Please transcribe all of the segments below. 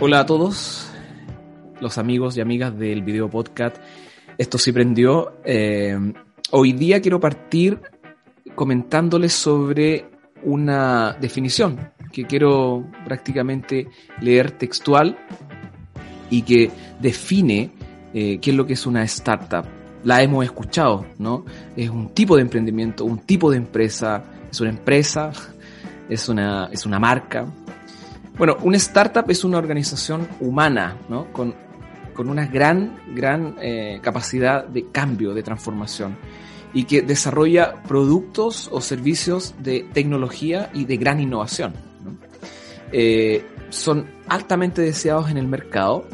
Hola a todos, los amigos y amigas del video podcast. Esto sí prendió. Eh, hoy día quiero partir comentándoles sobre una definición que quiero prácticamente leer textual y que define eh, qué es lo que es una startup. La hemos escuchado, ¿no? Es un tipo de emprendimiento, un tipo de empresa, es una empresa, es una, es una marca. Bueno, una startup es una organización humana, ¿no? Con, con una gran, gran eh, capacidad de cambio, de transformación y que desarrolla productos o servicios de tecnología y de gran innovación. ¿no? Eh, son altamente deseados en el mercado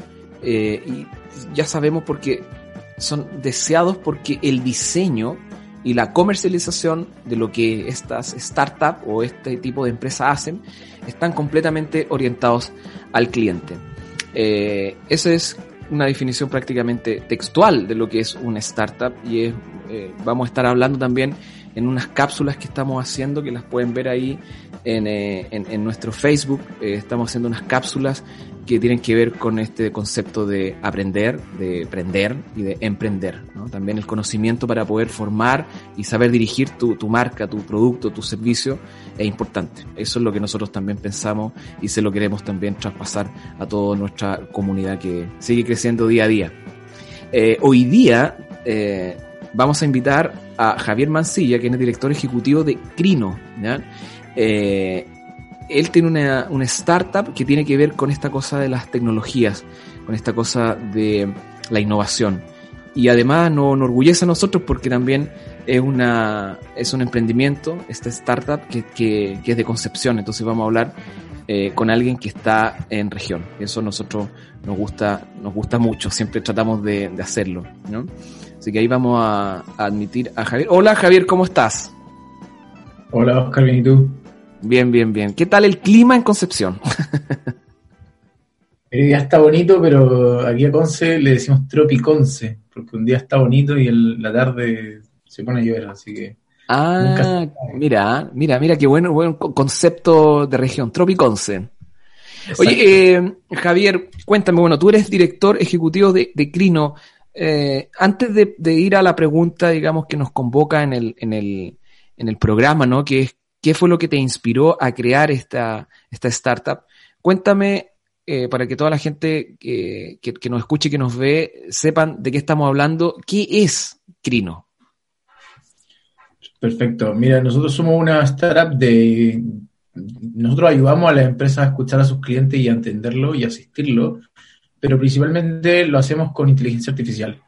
eh, y ya sabemos porque son deseados porque el diseño y la comercialización de lo que estas startups o este tipo de empresas hacen están completamente orientados al cliente. Eh, esa es una definición prácticamente textual de lo que es una startup y es, eh, vamos a estar hablando también en unas cápsulas que estamos haciendo que las pueden ver ahí en, eh, en, nuestro Facebook. Estamos haciendo unas cápsulas que tienen que ver con este concepto de aprender, de aprender y de emprender. También el conocimiento para poder formar y saber dirigir tu, tu marca, tu producto, tu servicio es importante. Eso es lo que nosotros también pensamos y se lo queremos también traspasar a toda nuestra comunidad que sigue creciendo día a día. Eh, hoy día eh, vamos a invitar a Javier Mancilla, que es director ejecutivo de Crino. Eh, él tiene una, una, startup que tiene que ver con esta cosa de las tecnologías, con esta cosa de la innovación. Y además nos, nos orgullece a nosotros porque también es, una, es un emprendimiento, esta startup que, que, que es de Concepción. Entonces vamos a hablar eh, con alguien que está en región. Eso a nosotros nos gusta, nos gusta mucho, siempre tratamos de, de hacerlo. ¿no? Así que ahí vamos a, a, admitir a Javier. Hola Javier, ¿cómo estás? Hola Oscar, bien y tú. Bien, bien, bien. ¿Qué tal el clima en Concepción? el día está bonito, pero aquí a Conce le decimos tropiconce, porque un día está bonito y el, la tarde se pone a llover, así que... Ah, mira, mira, mira qué bueno, buen concepto de región, tropiconce. Exacto. Oye, eh, Javier, cuéntame, bueno, tú eres director ejecutivo de, de Crino. Eh, antes de, de, ir a la pregunta, digamos, que nos convoca en el, en el, en el programa, ¿no? Que es ¿Qué fue lo que te inspiró a crear esta, esta startup? Cuéntame, eh, para que toda la gente que, que, nos escuche y que nos ve sepan de qué estamos hablando, ¿qué es Crino? Perfecto. Mira, nosotros somos una startup de... Nosotros ayudamos a las empresas a escuchar a sus clientes y a entenderlo y asistirlo, pero principalmente lo hacemos con inteligencia artificial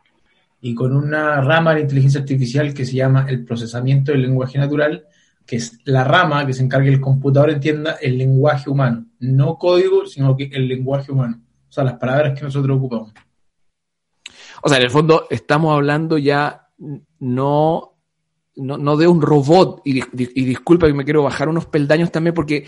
y con una rama de inteligencia artificial que se llama el procesamiento del lenguaje natural, que es la rama que se encarga que el computador entienda el lenguaje humano, no código, sino que el lenguaje humano, o sea, las palabras que nosotros ocupamos. O sea, en el fondo estamos hablando ya no, no, no de un robot, y, y, disculpa que me quiero bajar unos peldaños también porque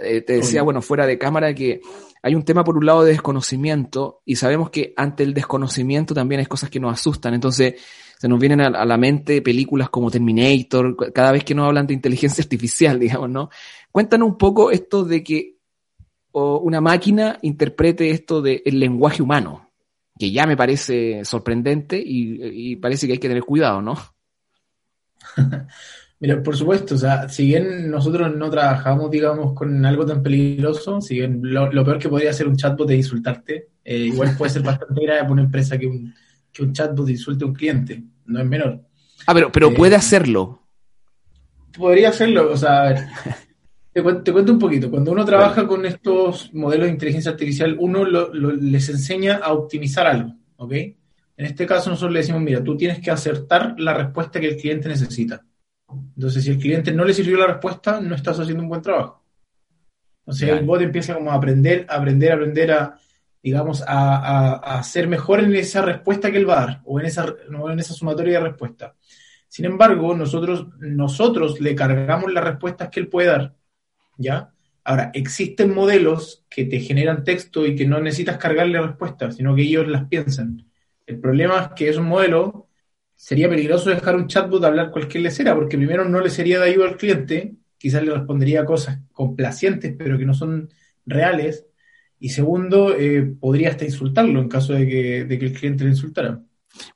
eh, te decía, bueno, fuera de cámara que hay un tema por un lado de desconocimiento. Y sabemos que ante el desconocimiento también hay cosas que nos asustan, entonces se nos vienen a, la mente películas como Terminator, cada vez que nos hablan de inteligencia artificial, digamos, ¿no? Cuéntanos un poco esto de que o una máquina interprete esto del de lenguaje humano, que ya me parece sorprendente y, y, parece que hay que tener cuidado, ¿no? Mira, por supuesto, o sea, si bien nosotros no trabajamos, digamos, con algo tan peligroso, si bien lo, lo peor que podría hacer un chatbot es insultarte, eh, igual puede ser bastante grave para una empresa que un, que un chatbot insulte a un cliente, no es menor. Ah, pero, pero eh, puede hacerlo. Podría hacerlo, o sea, a ver, te, cuento, te, cuento un poquito. Cuando uno trabaja con estos modelos de inteligencia artificial, uno lo, lo, les enseña a optimizar algo, ¿ok? En este caso nosotros le decimos, mira, tú tienes que acertar la respuesta que el cliente necesita. Entonces, si el cliente no le sirvió la respuesta, no estás haciendo un buen trabajo. O sea, el bot empieza como a aprender, a aprender, a aprender a, digamos, a, a, ser mejor en esa respuesta que él va a dar, o en esa, en esa sumatoria de respuestas. Sin embargo, nosotros, nosotros le cargamos las respuestas que él puede dar, ¿ya? Ahora, existen modelos que te generan texto y que no necesitas cargarle respuestas, sino que ellos las piensan. El problema es que esos modelos sería peligroso dejar un chatbot hablar cualquier lecera, porque primero no le sería de ayuda al cliente, quizás le respondería cosas complacientes, pero que no son reales, y segundo, eh, podría hasta insultarlo en caso de que, de que el cliente le insultara.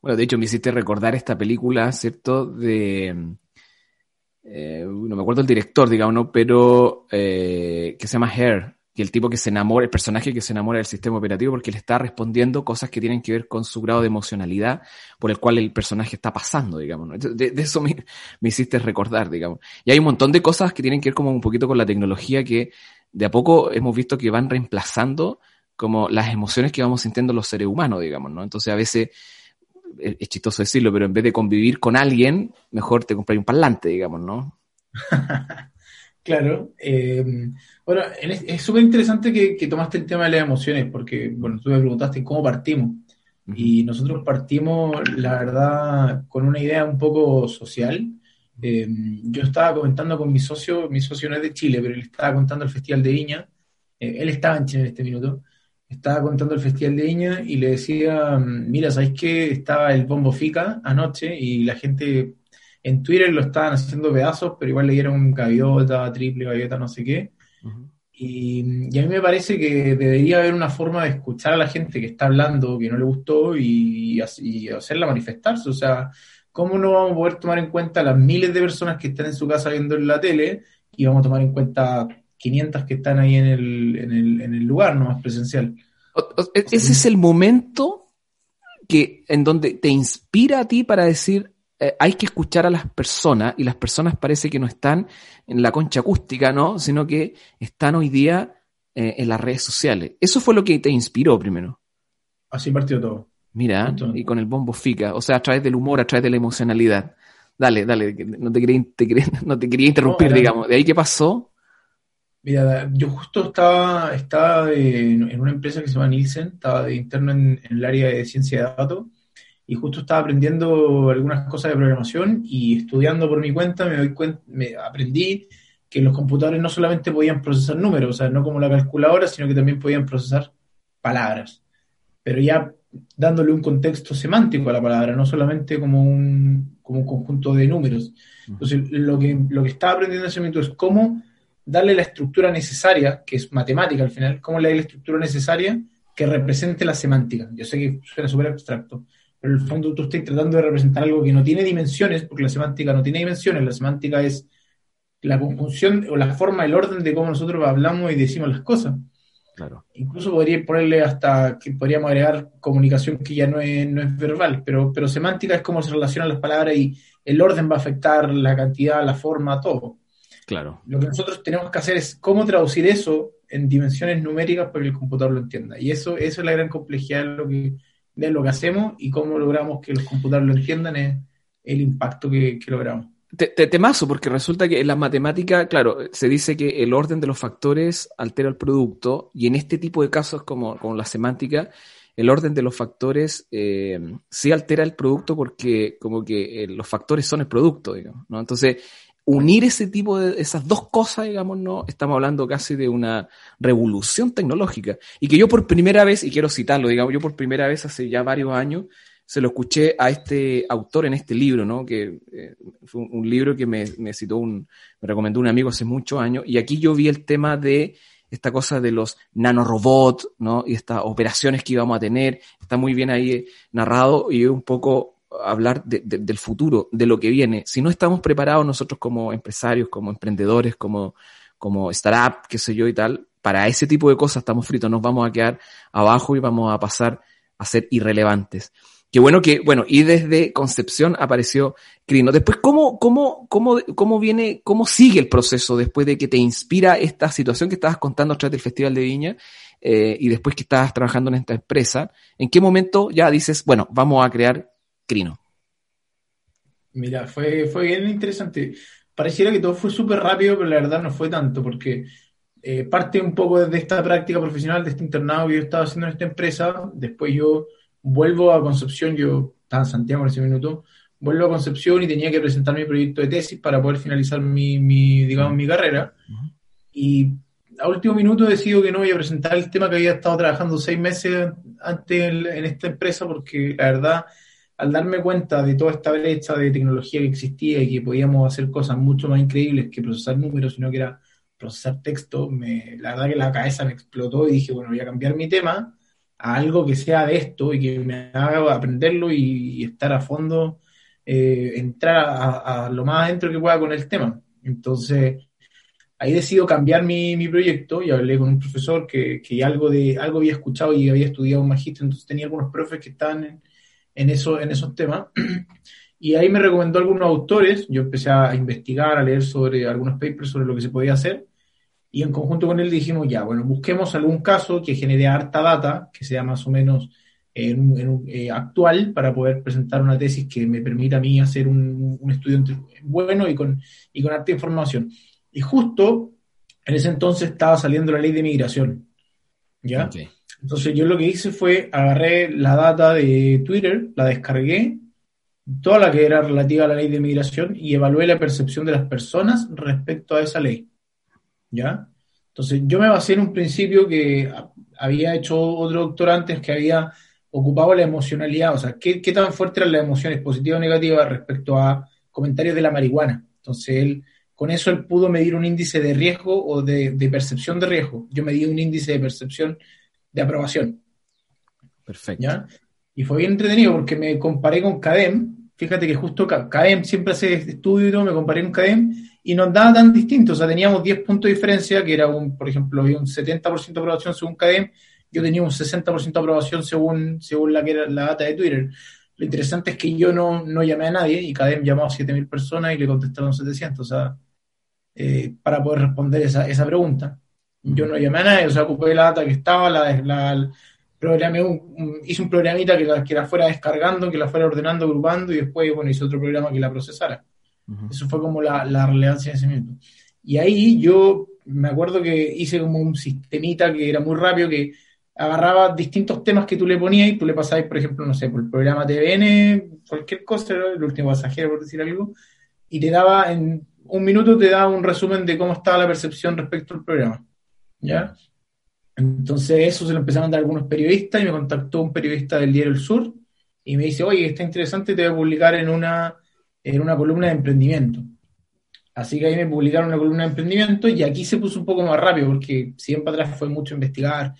Bueno, de hecho me hiciste recordar esta película, ¿cierto? De eh, no me acuerdo el director, digamos, pero eh, que se llama Hair, que el tipo que se enamora, el personaje que se enamora del sistema operativo porque le está respondiendo cosas que tienen que ver con su grado de emocionalidad por el cual el personaje está pasando, digamos. De, eso me, hiciste recordar, digamos. Y hay un montón de cosas que tienen que ver como un poquito con la tecnología que de a poco hemos visto que van reemplazando como las emociones que vamos sintiendo los seres humanos, digamos, ¿no? Entonces a veces es, chistoso decirlo, pero en vez de convivir con alguien, mejor te compras un parlante, digamos, ¿no? claro. Eh, bueno, es súper interesante que, tomaste el tema de las emociones, porque, bueno, tú me preguntaste cómo partimos. Y nosotros partimos, la verdad, con una idea un poco social. Eh, yo estaba comentando con mi socio, mi socio no es de Chile, pero él estaba contando el Festival de Viña. Eh, él estaba en Chile en este minuto estaba contando el Festival de Viña y le decía, mira, ¿sabéis qué? Estaba el Bombo Fica anoche y la gente en Twitter lo estaban haciendo pedazos, pero igual le dieron un gaviota, triple gaviota, no sé qué. y, a mí me parece que debería haber una forma de escuchar a la gente que está hablando, que no le gustó, y, y hacerla manifestarse. O sea, ¿cómo no vamos a poder tomar en cuenta las miles de personas que están en su casa viendo en la tele y vamos a tomar en cuenta 500 que están ahí en el, en el, en el lugar, no más presencial. E, ese es el momento que, en donde te inspira a ti para decir, eh, hay que escuchar a las personas, y las personas parece que no están en la concha acústica, ¿no? Sino que están hoy día eh, en las redes sociales. Eso fue lo que te inspiró primero. Así partió todo. Mira, y con el bombo fica, o sea, a través del humor, a través de la emocionalidad. Dale, dale, no te quería, no te quería interrumpir, digamos. ¿De ahí qué pasó? Mira, yo justo estaba, estaba en una empresa que se llama Nielsen, estaba de interno en, el área de ciencia de datos y justo estaba aprendiendo algunas cosas de programación y estudiando por mi cuenta me doy cuenta, me aprendí que los computadores no solamente podían procesar números, o sea, no como la calculadora, sino que también podían procesar palabras, pero ya dándole un contexto semántico a la palabra, no solamente como un, como un conjunto de números. Entonces, lo que, lo que estaba aprendiendo en ese momento es cómo darle la estructura necesaria, que es matemática al final, cómo le la estructura necesaria que represente la semántica. Yo sé que suena súper abstracto, pero en el fondo tú estás tratando de representar algo que no tiene dimensiones, porque la semántica no tiene dimensiones, la semántica es la conjunción o la forma, el orden de cómo nosotros hablamos y decimos las cosas. Claro. Incluso podría ponerle hasta que podríamos agregar comunicación que ya no es, no es verbal, pero, pero semántica es cómo se relacionan las palabras y el orden va a afectar la cantidad, la forma, todo. Claro. Lo que nosotros tenemos que hacer es cómo traducir eso en dimensiones numéricas para que el computador lo entienda. Y eso, eso es la gran complejidad de lo que, de lo que hacemos y cómo logramos que los computadores lo entiendan es el impacto que, logramos. Te, temazo, porque resulta que en la matemática, claro, se dice que el orden de los factores altera el producto, y en este tipo de casos, como, como la semántica, el orden de los factores eh, sí altera el producto porque como que eh, los factores son el producto, digamos, ¿no? Entonces, unir ese tipo de esas dos cosas, digamos, no, estamos hablando casi de una revolución tecnológica. Y que yo por primera vez, y quiero citarlo, digamos, yo por primera vez hace ya varios años, se lo escuché a este autor en este libro, ¿no? Que eh, fue un, libro que me, citó un, me recomendó un amigo hace muchos años, y aquí yo vi el tema de esta cosa de los nanorobots, ¿no? Y estas operaciones que íbamos a tener, está muy bien ahí narrado y un poco hablar del futuro, de lo que viene. Si no estamos preparados nosotros como empresarios, como emprendedores, como, como startup, qué sé yo y tal, para ese tipo de cosas estamos fritos, nos vamos a quedar abajo y vamos a pasar a ser irrelevantes. Qué bueno que, bueno, y desde Concepción apareció Crino. Después, ¿cómo, cómo, cómo, cómo viene, cómo sigue el proceso después de que te inspira esta situación que estabas contando a través del Festival de Viña eh, y después que estabas trabajando en esta empresa? ¿En qué momento ya dices, bueno, vamos a crear Crino. Mira, fue, fue bien interesante. Pareciera que todo fue súper rápido, pero la verdad no fue tanto, porque eh, parte un poco de esta práctica profesional, de este internado que yo estaba haciendo en esta empresa. Después yo vuelvo a Concepción, yo estaba en Santiago en ese minuto, vuelvo a Concepción y tenía que presentar mi proyecto de tesis para poder finalizar mi, digamos, mi carrera. Y a último minuto decido que no voy a presentar el tema que había estado trabajando seis meses antes en, en esta empresa porque la verdad al darme cuenta de toda esta brecha de tecnología que existía y que podíamos hacer cosas mucho más increíbles que procesar números, sino que era procesar texto, me, la verdad que la cabeza me explotó y dije, bueno, voy a cambiar mi tema a algo que sea de esto y que me haga aprenderlo y, estar a fondo, eh, entrar a, lo más adentro que pueda con el tema. Entonces, ahí decido cambiar mi, mi proyecto y hablé con un profesor que, que, algo, de, algo había escuchado y había estudiado un magíster, entonces tenía algunos profes que estaban en, en, eso, en esos temas. Y ahí me recomendó algunos autores, yo empecé a investigar, a leer sobre algunos papers sobre lo que se podía hacer, y en conjunto con él dijimos, ya, bueno, busquemos algún caso que genere harta data, que sea más o menos eh, actual, para poder presentar una tesis que me permita a mí hacer un, un estudio bueno y con, y con harta información. Y justo en ese entonces estaba saliendo la ley de migración, ¿ya? Entonces yo lo que hice fue agarré la data de Twitter, la descargué, toda la que era relativa a la ley de migración y evalué la percepción de las personas respecto a esa ley. ¿Ya? Entonces yo me basé en un principio que había hecho otro doctor antes que había ocupado la emocionalidad, o sea, qué, tan fuerte eran las emociones positivas o negativas respecto a comentarios de la marihuana. Entonces él, con eso él pudo medir un índice de riesgo o de, de percepción de riesgo. Yo medí un índice de percepción de aprobación. Perfecto. ¿ya? Y fue bien entretenido porque me comparé con CADEM. Fíjate que justo CADEM siempre hace estudio y todo, me comparé con CADEM y nos daba tan distinto. O sea, teníamos 10 puntos de diferencia, que era un, por ejemplo, un 70% de aprobación según CADEM, yo tenía un 60% de aprobación según, según la que era la data de Twitter. Lo interesante es que yo no, no llamé a nadie y CADEM llamó a 7.000 personas y le contestaron 700, o sea, eh, para poder responder esa, esa pregunta. Yo no llamé a nadie, o sea, ocupé la data que estaba, la, la hice un programita que la, que la fuera descargando, que la fuera ordenando, agrupando y después, bueno, hice otro programa que la procesara. Eso fue como la, la relevancia de ese momento. Y ahí yo me acuerdo que hice como un sistemita que era muy rápido, que agarraba distintos temas que tú le ponías y tú le pasabas, por ejemplo, no sé, por el programa TVN, cualquier cosa, el último pasajero, por decir algo, y te daba en un minuto, te daba un resumen de cómo estaba la percepción respecto al programa. ¿ya? Entonces eso se lo empezaron a dar algunos periodistas y me contactó un periodista del Diario El Sur y me dice, oye, está interesante, te voy a publicar en una, en una columna de emprendimiento. Así que ahí me publicaron una columna de emprendimiento y aquí se puso un poco más rápido porque siempre atrás fue mucho investigar,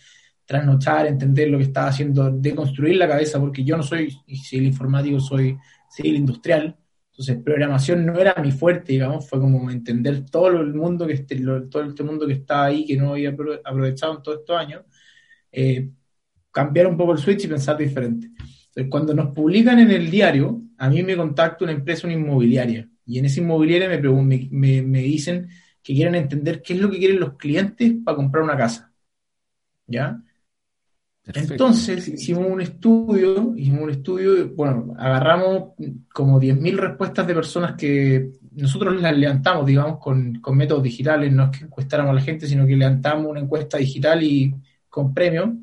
trasnochar, entender lo que estaba haciendo, deconstruir la cabeza, porque yo no soy civil informático, soy civil industrial. Entonces, programación no era mi fuerte, digamos, fue como entender todo el mundo que este, todo este mundo que está ahí, que no había aprovechado en todos estos años, eh, cambiar un poco el switch y pensar diferente. Entonces, cuando nos publican en el diario, a mí me contacta una empresa, una inmobiliaria, y en esa inmobiliaria me, me, me dicen que quieren entender qué es lo que quieren los clientes para comprar una casa. ¿Ya? Entonces hicimos un estudio, hicimos un estudio, bueno, agarramos como 10.000 respuestas de personas que nosotros las levantamos, digamos, con, con, métodos digitales, no es que encuestáramos a la gente, sino que levantamos una encuesta digital y con premio,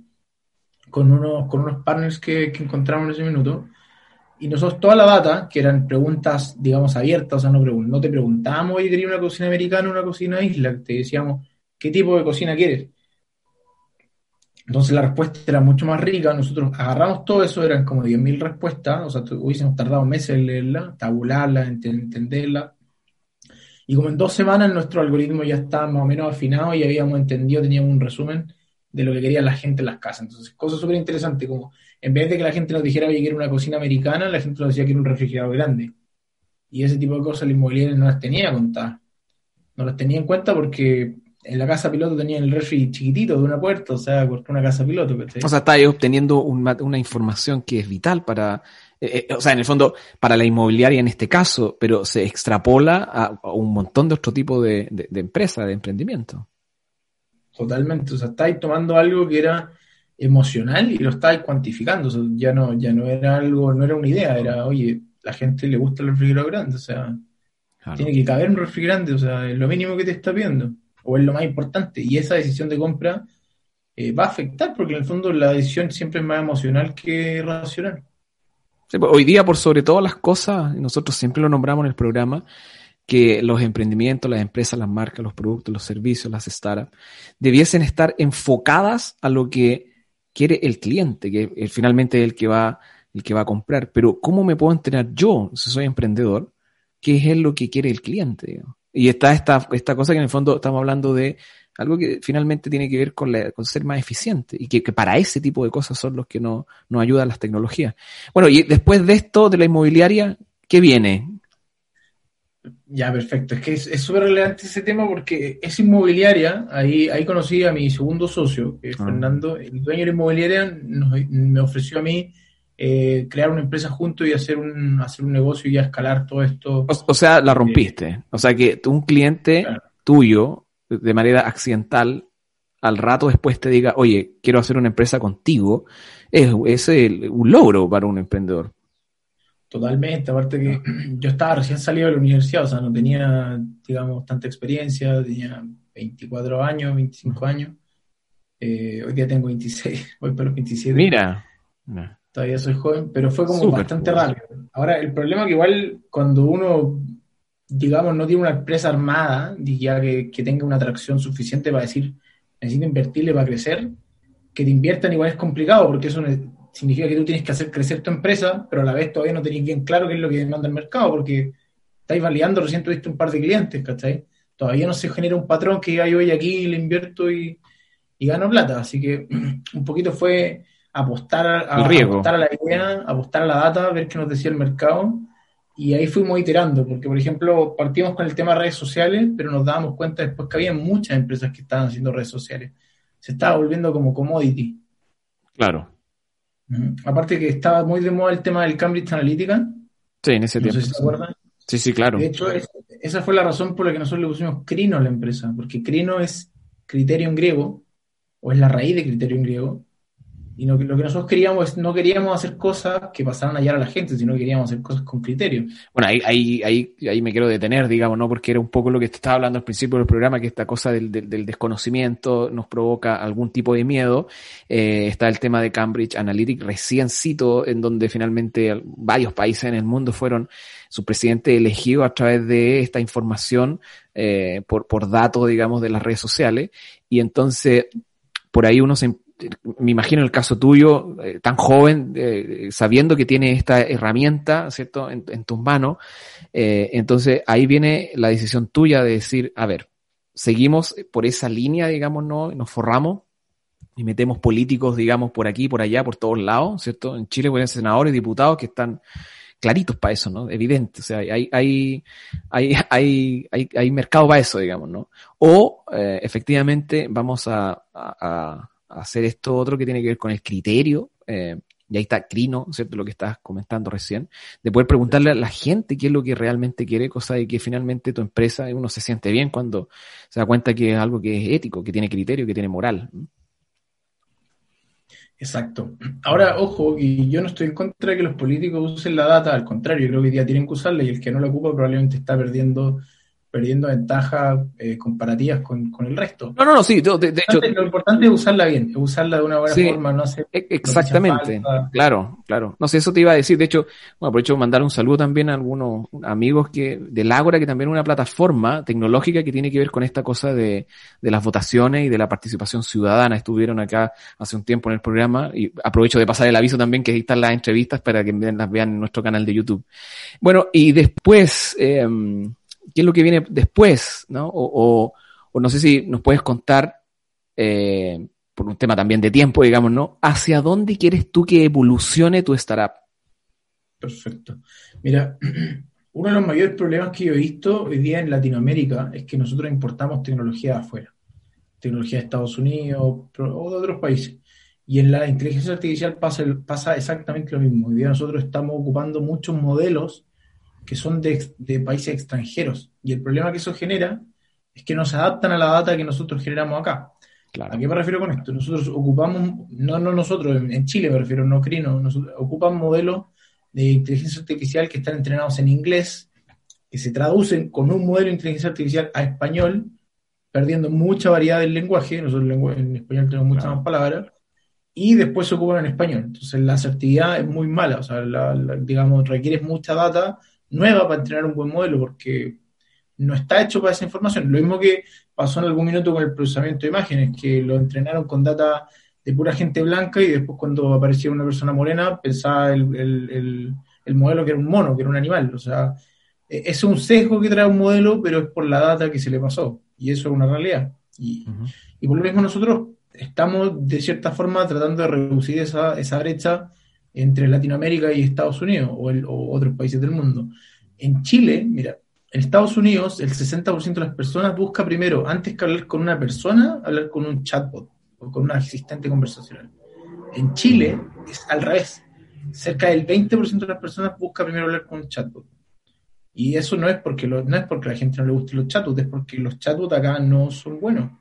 con unos, con unos partners que, que encontramos en ese minuto. Y nosotros toda la data, que eran preguntas, digamos, abiertas, o sea, no, no te preguntábamos, oye, quería una cocina americana una cocina isla, te decíamos, ¿qué tipo de cocina quieres? Entonces la respuesta era mucho más rica. Nosotros agarramos todo eso, eran como 10.000 respuestas, o sea, hubiésemos tardado meses en leerla, tabularla, entenderla. Y como en dos semanas nuestro algoritmo ya estaba más o menos afinado y habíamos entendido, teníamos un resumen de lo que quería la gente en las casas. Entonces, cosa súper interesante, como en vez de que la gente nos dijera que era una cocina americana, la gente nos decía que era un refrigerador grande. Y ese tipo de cosas la inmobiliaria no las tenía contadas. No las tenía en cuenta porque en la casa piloto tenían el refri chiquitito de una puerta, o sea, porque una casa piloto. O sea, estáis obteniendo una información que es vital para, eh, eh, o sea, en el fondo, para la inmobiliaria en este caso, pero se extrapola a, un montón de otro tipo de, de, de empresas, de emprendimiento. Totalmente, o sea, estáis tomando algo que era emocional y lo estáis cuantificando, o sea, ya no, ya no era algo, no era una idea, era, oye, la gente le gusta el refrigerador grande, o sea, tiene que caber un refrigerante, o sea, es lo mínimo que te está viendo. o es lo más importante. Y esa decisión de compra eh, va a afectar, porque en el fondo la decisión siempre es más emocional que racional. Pues, hoy día, por sobre todas las cosas, nosotros siempre lo nombramos en el programa, que los emprendimientos, las empresas, las marcas, los productos, los servicios, las startups, debiesen estar enfocadas a lo que quiere el cliente, que finalmente es el que va, el que va a comprar. Pero, ¿cómo me puedo entrenar yo, si soy emprendedor, qué es lo que quiere el cliente? Y está esta, esta cosa que en el fondo estamos hablando de algo que finalmente tiene que ver con, ser más eficiente y que, para ese tipo de cosas son los que no, nos ayudan las tecnologías. Bueno, y después de esto, de la inmobiliaria, ¿qué viene? Ya, perfecto. Es que es súper relevante ese tema porque es inmobiliaria. Ahí, ahí conocí a mi segundo socio, ah. Fernando. El dueño de la inmobiliaria me ofreció a mí eh, crear una empresa junto y hacer un, hacer un negocio y escalar todo esto. O, sea, la rompiste. o sea, que un cliente tuyo de manera accidental, al rato después te diga, oye, quiero hacer una empresa contigo, es, es un logro para un emprendedor. Totalmente, aparte que yo estaba recién salido de la universidad, o sea, no tenía, digamos, tanta experiencia, tenía 24 años, 25 años, eh, hoy día tengo 26, voy por los 27. Mira. Todavía soy joven, pero fue como bastante rápido. Ahora, el problema es que igual cuando uno digamos, no tiene una empresa armada, ya que, tenga una atracción suficiente para decir, necesito invertirle para crecer, que te inviertan igual es complicado, porque eso significa que tú tienes que hacer crecer tu empresa, pero a la vez todavía no tenéis bien claro qué es lo que demanda el mercado, porque estáis validando, recién tuviste un par de clientes, ¿cachai? Todavía no se genera un patrón que diga yo voy aquí, le invierto y, y gano plata. Así que un poquito fue apostar a, apostar a la idea, apostar a la data, ver qué nos decía el mercado y ahí fuimos iterando, porque por ejemplo partimos con el tema de redes sociales, pero nos dábamos cuenta después que había muchas empresas que estaban haciendo redes sociales. Se estaba volviendo como commodity. Claro. Aparte que estaba muy de moda el tema del Cambridge Analytica. Sí, en ese tiempo. se acuerdan. Sí, sí, claro. De hecho, esa fue la razón por la que nosotros le pusimos Crino a la empresa, porque Crino es criterio en griego, o es la raíz de criterio en griego, y lo que, nosotros queríamos es, no queríamos hacer cosas que pasaran a a la gente, sino queríamos hacer cosas con criterio. Bueno, ahí, ahí, ahí, ahí me quiero detener, digamos, ¿no? Porque era un poco lo que te estaba hablando al principio del programa, que esta cosa del, del, desconocimiento nos provoca algún tipo de miedo. Eh, está el tema de Cambridge Analytica, recién cito, en donde finalmente varios países en el mundo fueron su presidente elegido a través de esta información eh, por, por datos, digamos, de las redes sociales. Y entonces, por ahí uno se me imagino el caso tuyo, eh, tan joven, eh, sabiendo que tiene esta herramienta, ¿cierto?, en, tus manos. Eh, entonces ahí viene la decisión tuya de decir, a ver, seguimos por esa línea, digamos, ¿no? Nos forramos y metemos políticos, digamos, por aquí, por allá, por todos lados, ¿cierto? En Chile pueden senadores, diputados que están claritos para eso, ¿no? Evidente, o sea, hay, hay, hay, hay, hay, hay mercado para eso, digamos, ¿no? O efectivamente vamos a hacer esto otro que tiene que ver con el criterio, eh, y ahí está Crino, ¿cierto? Lo que estás comentando recién, de poder preguntarle a la gente qué es lo que realmente quiere, cosa de que finalmente tu empresa, uno se siente bien cuando se da cuenta que es algo que es ético, que tiene criterio, que tiene moral. Exacto. Ahora, ojo, y yo no estoy en contra de que los políticos usen la data, al contrario, yo creo que hoy día tienen que usarla y el que no la ocupa probablemente está perdiendo perdiendo ventajas eh, comparativas con, el resto. No, no, no, sí, de, hecho... Lo importante es usarla bien, usarla de una buena forma, no hacer... E, exactamente, claro, claro. No sé, eso te iba a decir, de hecho, bueno, aprovecho mandar un saludo también a algunos amigos que del Ágora, que también es una plataforma tecnológica que tiene que ver con esta cosa de, de las votaciones y de la participación ciudadana. Estuvieron acá hace un tiempo en el programa y aprovecho de pasar el aviso también que ahí están las entrevistas para que las vean en nuestro canal de YouTube. Bueno, y después... Eh, qué es lo que viene después, ¿no? O, no sé si nos puedes contar, eh, por un tema también de tiempo, digamos, ¿no? ¿Hacia dónde quieres tú que evolucione tu startup? Perfecto. Mira, uno de los mayores problemas que yo he visto hoy día en Latinoamérica es que nosotros importamos tecnología de afuera, tecnología de Estados Unidos o de otros países. Y en la inteligencia artificial pasa, pasa exactamente lo mismo. Hoy día nosotros estamos ocupando muchos modelos que son de, países extranjeros. Y el problema que eso genera es que no se adaptan a la data que nosotros generamos acá. ¿A qué me refiero con esto? Nosotros ocupamos, no, no nosotros, en, Chile me refiero, no Crino, nosotros ocupan modelos de inteligencia artificial que están entrenados en inglés, que se traducen con un modelo de inteligencia artificial a español, perdiendo mucha variedad del lenguaje, nosotros en español tenemos muchas más palabras, y después se ocupan en español. Entonces la asertividad es muy mala, o sea, digamos, requieres mucha data nueva para entrenar un buen modelo, porque no está hecho para esa información. Lo mismo que pasó en algún minuto con el procesamiento de imágenes, que lo entrenaron con data de pura gente blanca y después cuando aparecía una persona morena pensaba el, el modelo que era un mono, que era un animal. O sea, e, es un sesgo que trae un modelo, pero es por la data que se le pasó. Y eso es una realidad. Y, por lo mismo nosotros estamos, de cierta forma, tratando de reducir esa, esa brecha entre Latinoamérica y Estados Unidos o, o otros países del mundo. En Chile, mira, en Estados Unidos el 60% de las personas busca primero, antes que hablar con una persona, hablar con un chatbot o con un asistente conversacional. En Chile es al revés. Cerca del 20% de las personas busca primero hablar con un chatbot. Y eso no es porque no es porque a la gente no le guste los chatbots, es porque los chatbots acá no son buenos.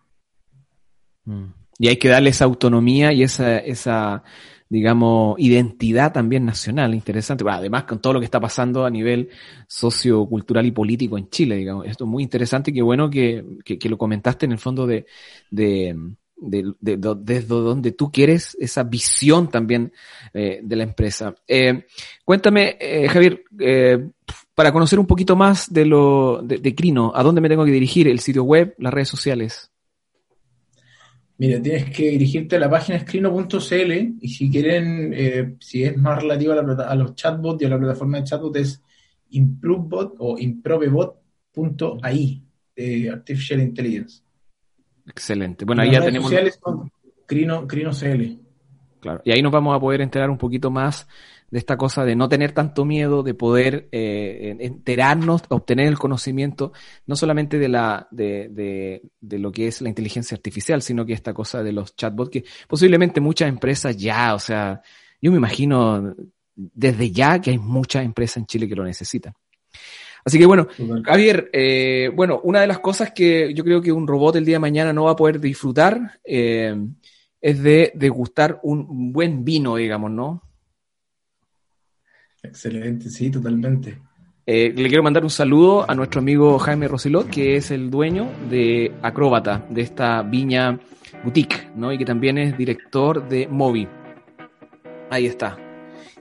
Mm. Y hay que darle esa autonomía y esa, esa digamos, identidad también nacional, interesante. además, con todo lo que está pasando a nivel sociocultural y político en Chile, digamos. Esto es muy interesante y qué bueno que, lo comentaste en el fondo de, de, desde donde tú quieres esa visión también eh, de la empresa. Eh, cuéntame, eh, Javier, para conocer un poquito más de lo de, Crino, ¿a dónde me tengo que dirigir? ¿El sitio web, las redes sociales? Mira, tienes que dirigirte a la página escrino.cl y si quieren, eh, si es más relativo a, los chatbots y a la plataforma de chatbot es improvebot o improvebot.ai de Artificial Intelligence. Excelente. Bueno, ahí ya tenemos... sociales Crino, CL. Claro, y ahí nos vamos a poder enterar un poquito más de esta cosa de no tener tanto miedo, de poder eh, enterarnos, obtener el conocimiento, no solamente de, la, de, de, de, lo que es la inteligencia artificial, sino que esta cosa de los chatbots, que posiblemente muchas empresas ya, o sea, yo me imagino desde ya que hay muchas empresas en Chile que lo necesitan. Así que bueno, Javier, eh, bueno, una de las cosas que yo creo que un robot el día de mañana no va a poder disfrutar eh, es de degustar un buen vino, digamos, ¿no? Excelente, sí, totalmente. Eh, le quiero mandar un saludo a nuestro amigo Jaime Rosilot, que es el dueño de Acróbata, de esta viña boutique, ¿no? Y que también es director de Movi. Ahí está.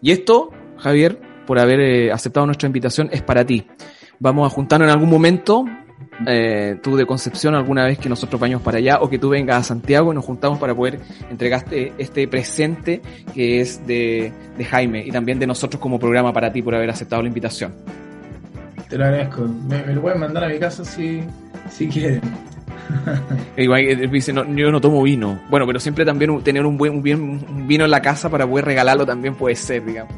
Y esto, Javier, por haber eh, aceptado nuestra invitación, es para ti. Vamos a juntarnos en algún momento eh, tú de Concepción alguna vez que nosotros vayamos para allá o que tú vengas a Santiago y nos juntamos para poder entregarte este presente que es de, Jaime y también de nosotros como programa para ti por haber aceptado la invitación. Te lo agradezco. Me, lo pueden mandar a mi casa si, si quieren. Igual eh, dice, no, yo no tomo vino. Bueno, pero siempre también tener un buen un vino en la casa para poder regalarlo también puede ser, digamos.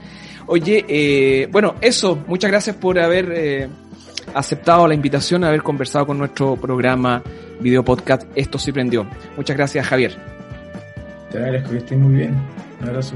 Oye, eh, bueno, eso. Muchas gracias por haber eh, aceptado la invitación, haber conversado con nuestro programa video podcast Esto sí prendió. Muchas gracias, Javier. Te agradezco que estés muy bien. Un abrazo.